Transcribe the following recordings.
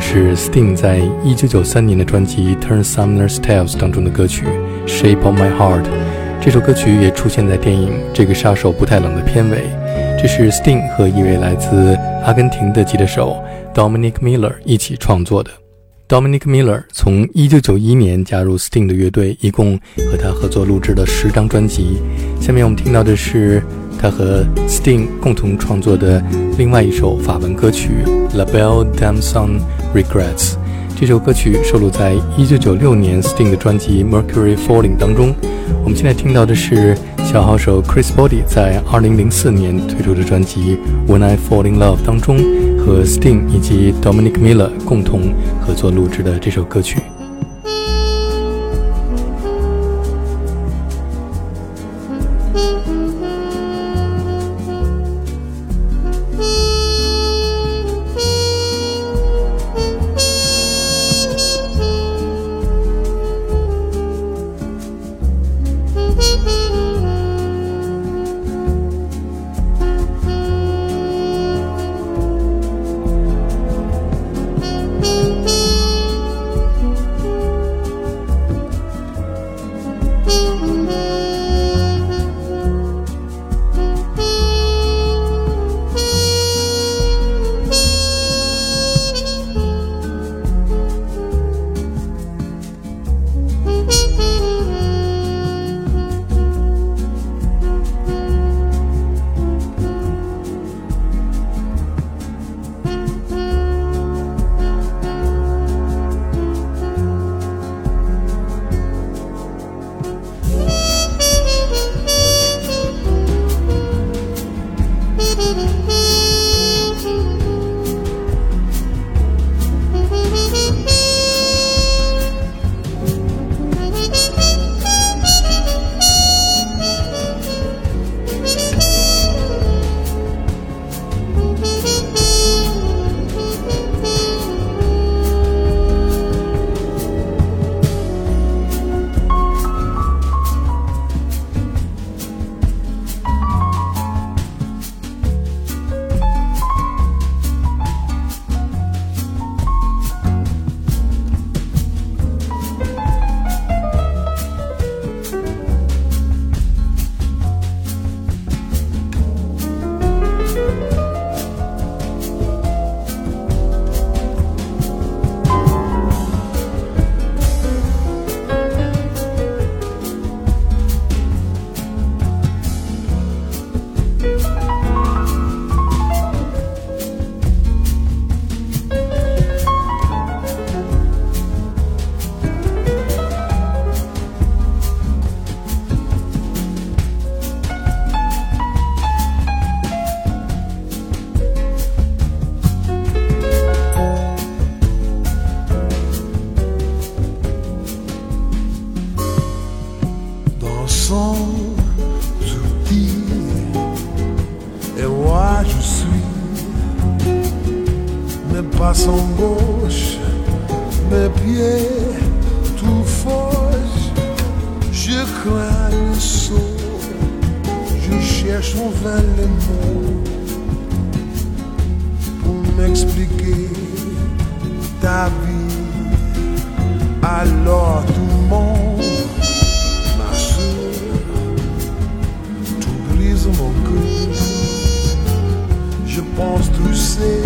是 Sting 在一九九三年的专辑《Turn Sumner's Tales》当中的歌曲《Shape of My Heart》。这首歌曲也出现在电影《这个杀手不太冷》的片尾。这是 Sting 和一位来自阿根廷的吉他手 Dominic Miller 一起创作的。Dominic Miller 从1991年加入 Sting 的乐队，一共和他合作录制了十张专辑。下面我们听到的是他和 Sting 共同创作的另外一首法文歌曲《La Belle Dame Sans Regrets》。这首歌曲收录在1996年 Sting 的专辑《Mercury Falling》当中。我们现在听到的是小号手 Chris Body 在2004年推出的专辑《When I Fall in Love》当中和 Sting 以及 Dominic Miller 共同合作录制的这首歌曲。moi je suis, mes pas sont gauche, mes pieds tout fauche. Je crains le saut, je cherche en vain les mots pour m'expliquer ta vie. Alors tout le monde m'assure, tout brise mon cœur je pense tousser.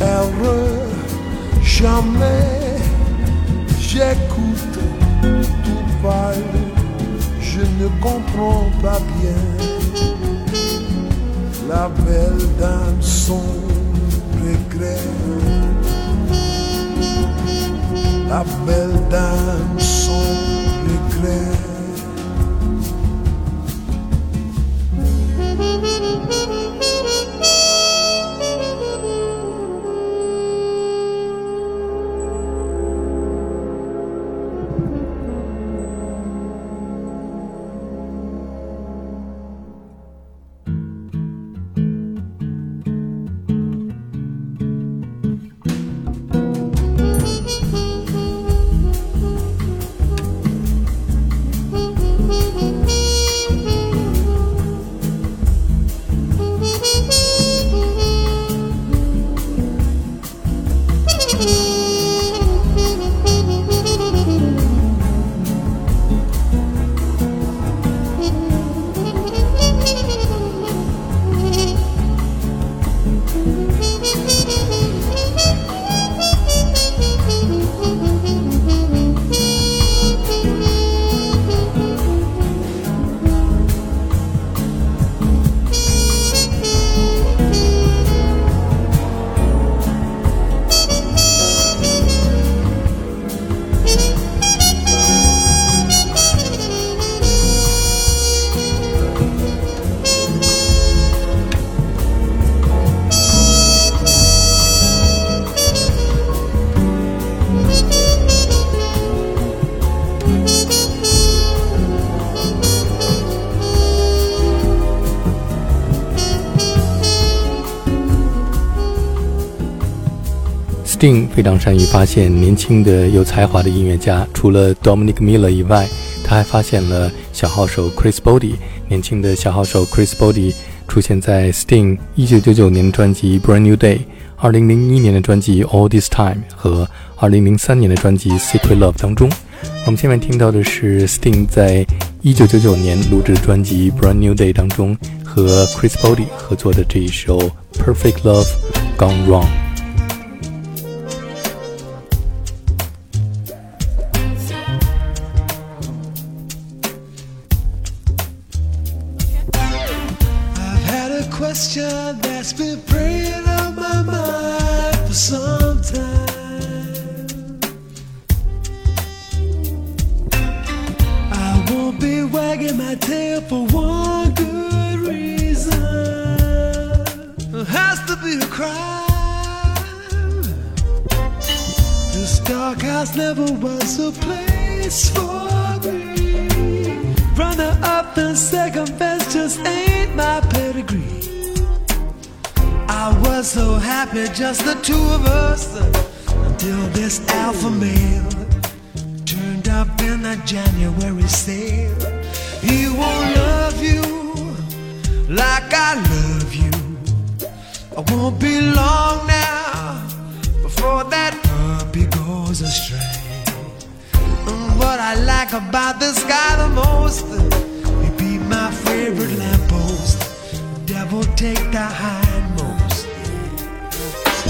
Heureux, jamais j'écoute tout pâle, je ne comprends pas bien la belle dame son regret. La belle dame 非常善于发现年轻的有才华的音乐家，除了 Dominic Miller 以外，他还发现了小号手 Chris Body。年轻的小号手 Chris Body 出现在 Sting 1999年的专辑《Brand New Day》、2001年的专辑《All This Time》和2003年的专辑《Secret Love》当中。我们下面听到的是 Sting 在1999年录制的专辑《Brand New Day》当中和 Chris Body 合作的这一首《Perfect Love Gone Wrong》。Like I love you. I won't be long now before that puppy goes astray. And what I like about this guy the most, he be my favorite lamppost. Devil take the hindmost.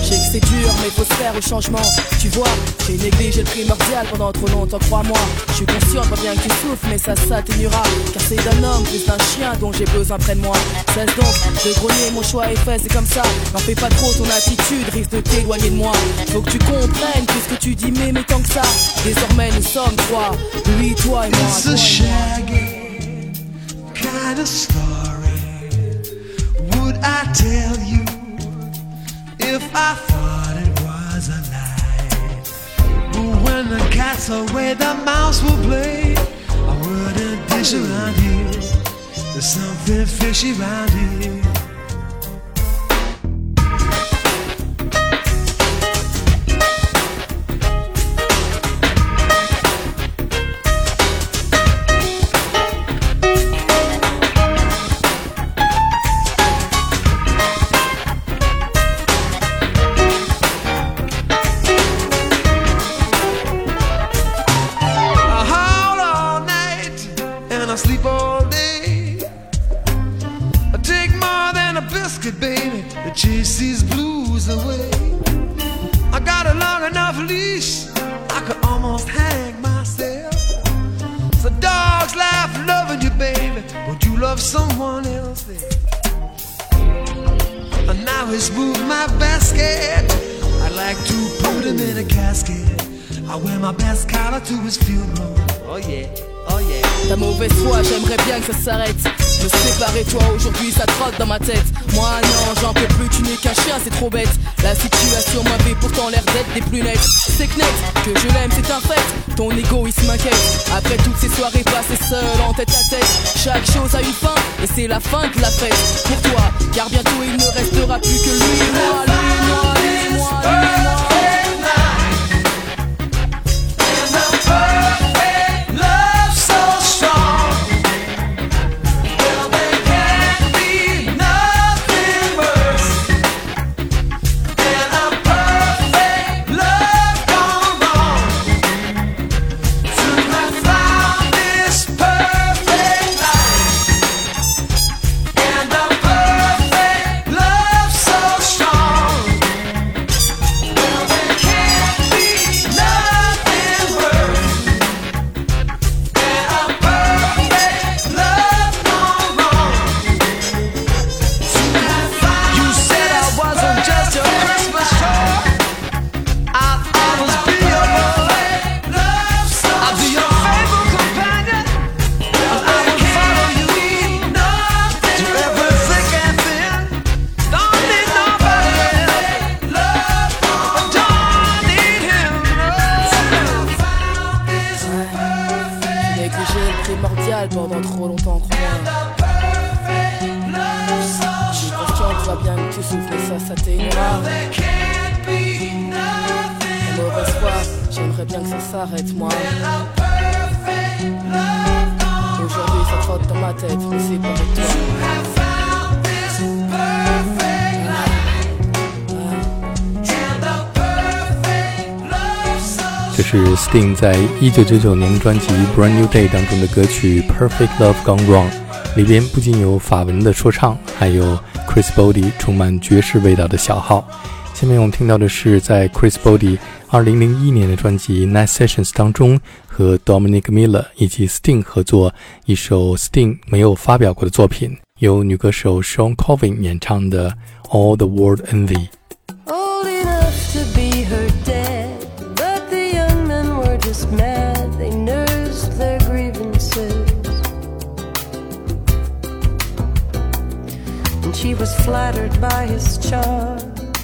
Je sais que c'est dur, mais faut se faire au changement. Tu vois, j'ai négligé le primordial pendant trop longtemps, crois-moi. Je suis conscient, pas bien que tu souffres, mais ça s'atténuera. Car c'est d'un homme plus d'un chien dont j'ai besoin près de moi. Cesse donc de grogner, mon choix est fait, c'est comme ça. N'en fais pas trop, ton attitude risque de t'éloigner de moi. Faut que tu comprennes tout ce que tu dis, mais, mais tant que ça. Désormais, nous sommes trois, lui, toi et moi. It's a shaggy kind of story. Would I tell you if I thought it was a lie? But when the cat's away, the mouse will play. I wouldn't dish around here. There's something fishy around here. Me séparer toi aujourd'hui, ça trotte dans ma tête. Moi non, j'en peux plus, tu n'es qu'un chien, c'est trop bête. La situation m'avait pourtant l'air d'être des plus nettes. C'est net, que je l'aime, c'est un fait. Ton égoïsme m'inquiète. Après toutes ces soirées passées seul en tête à tête, chaque chose a une fin et c'est la fin de la fête. Pour toi, car bientôt il ne restera plus que lui moi, lui moi, lui moi, lui moi. And the 在一九九九年专辑《Brand New Day》当中的歌曲《Perfect Love Gone Wrong》，里边不仅有法文的说唱，还有 Chris Body 充满爵士味道的小号。下面我们听到的是在 Chris Body 二零零一年的专辑《Night Sessions》当中和 Dominic Miller 以及 Sting 合作一首 Sting 没有发表过的作品，由女歌手 Sean Covin 演唱的《All the World Envy》。She was flattered by his charm.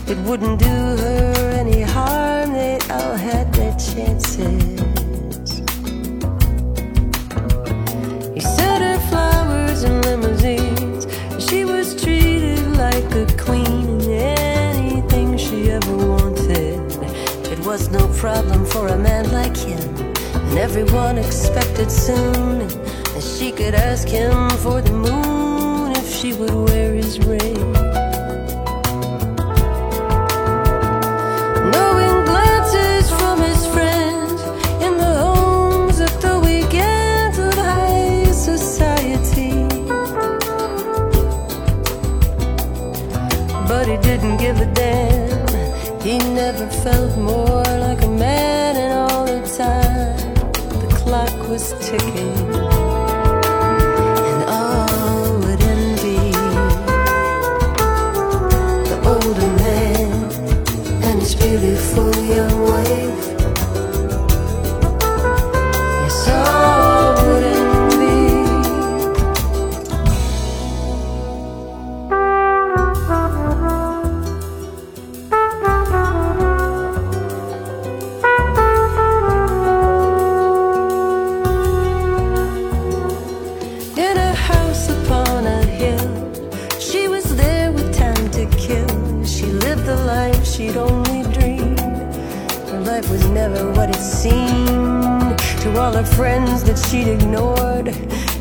It wouldn't do her any harm, they all had their chances. He sent her flowers and limousines. She was treated like a queen in anything she ever wanted. It was no problem for a man like him, and everyone expected soon that she could ask him for the moon she would wear his ring. She'd only dreamed. Her life was never what it seemed to all her friends that she'd ignored.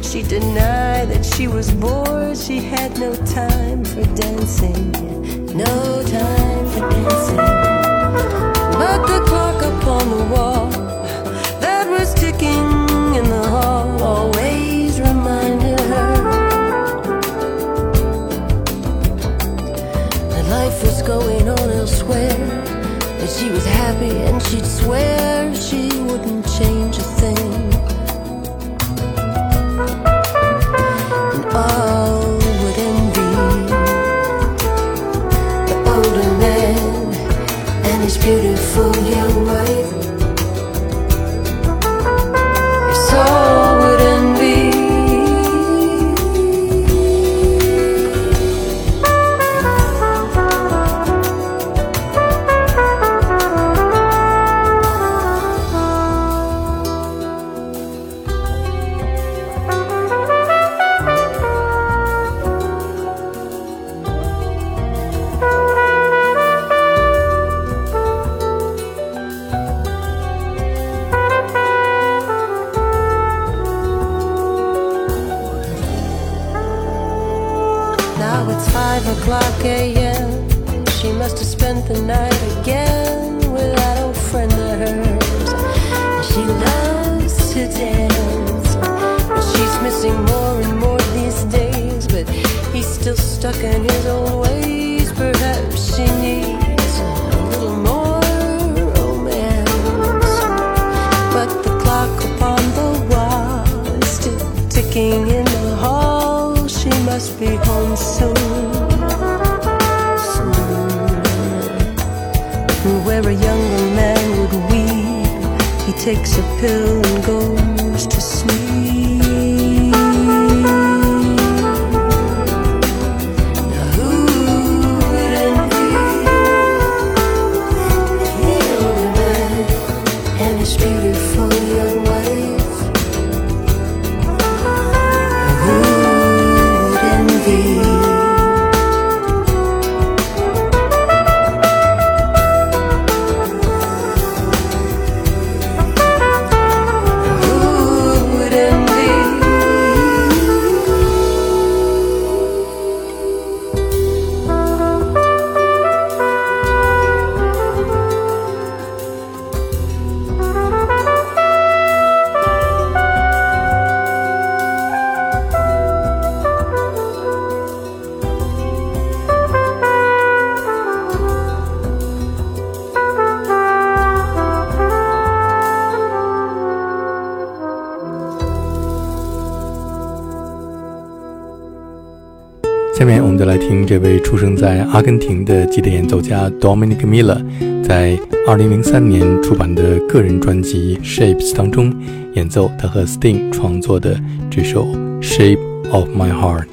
She denied that she was bored. She had no time for dancing, no time for dancing. But the clock upon the wall that was ticking in the hall always going on elsewhere. That she was happy and she'd swear she wouldn't change a thing. Ticking in the hall. She must be home soon. Soon. Where a younger man would weep, he takes a pill and goes to sleep. 听这位出生在阿根廷的吉他演奏家 Dominic Miller 在2003年出版的个人专辑《Shapes》当中演奏他和 Sting 创作的这首《Shape of My Heart》。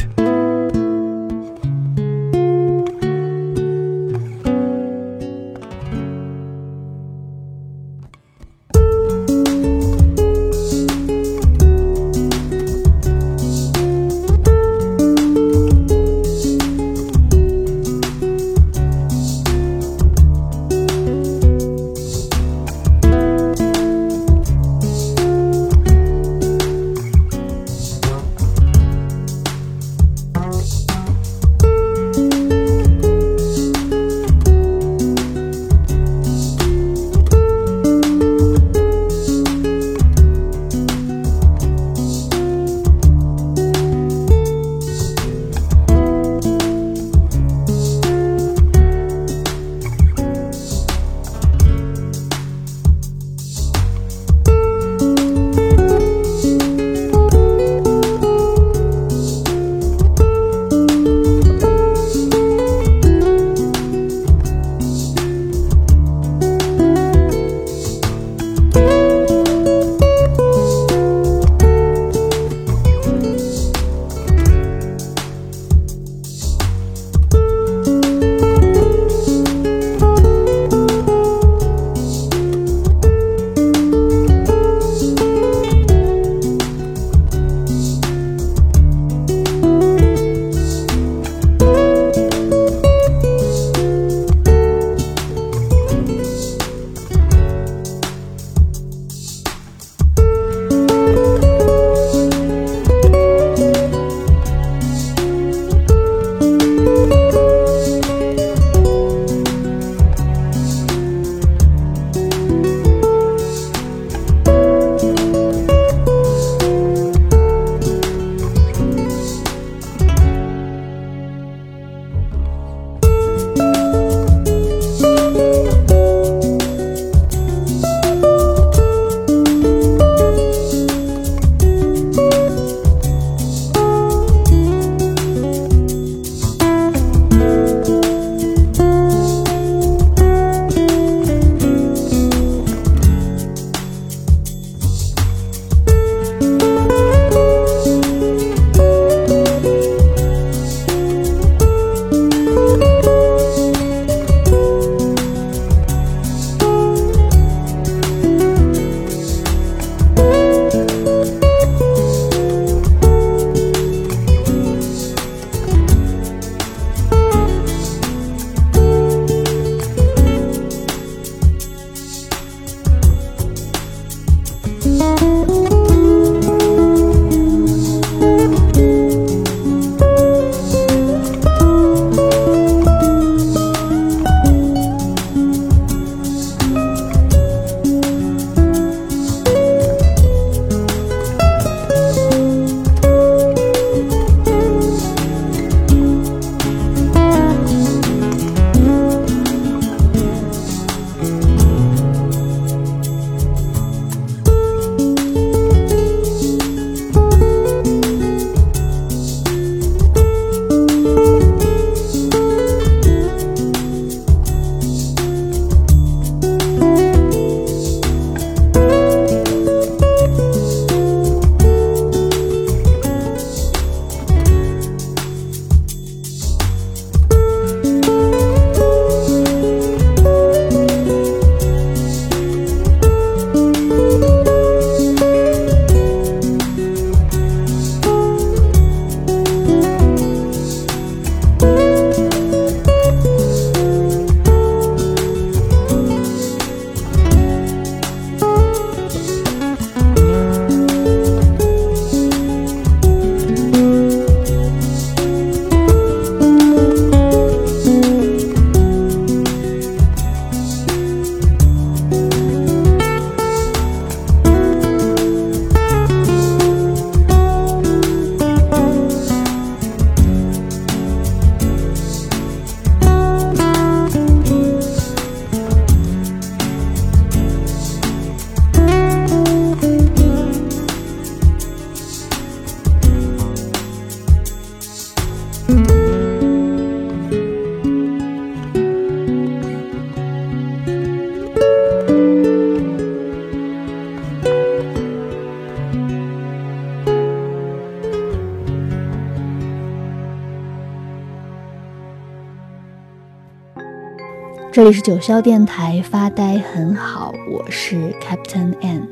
这里是九霄电台，发呆很好，我是 Captain N，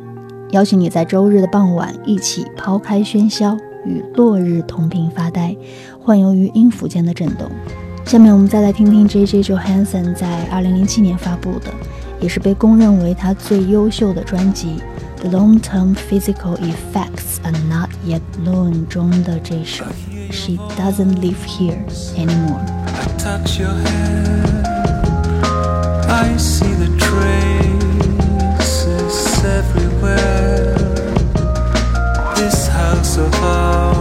邀请你在周日的傍晚一起抛开喧嚣，与落日同频发呆，幻游于音符间的震动。下面我们再来听听 J J Johansson 在二零零七年发布的，也是被公认为他最优秀的专辑《The Long Term Physical Effects Are Not Yet Known》中的这首《She Doesn't Live Here Anymore》。Everywhere. This house of ours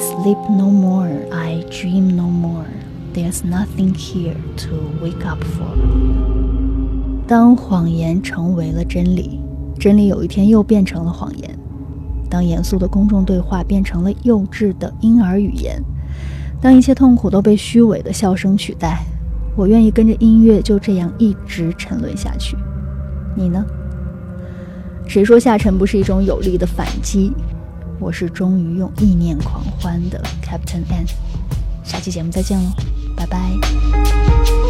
sleep no more, I dream no more. There's nothing here to wake up for. 当谎言成为了真理，真理有一天又变成了谎言。当严肃的公众对话变成了幼稚的婴儿语言，当一切痛苦都被虚伪的笑声取代，我愿意跟着音乐就这样一直沉沦下去。你呢？谁说下沉不是一种有力的反击？我是终于用意念狂欢的 Captain N。下期节目再见喽，拜拜。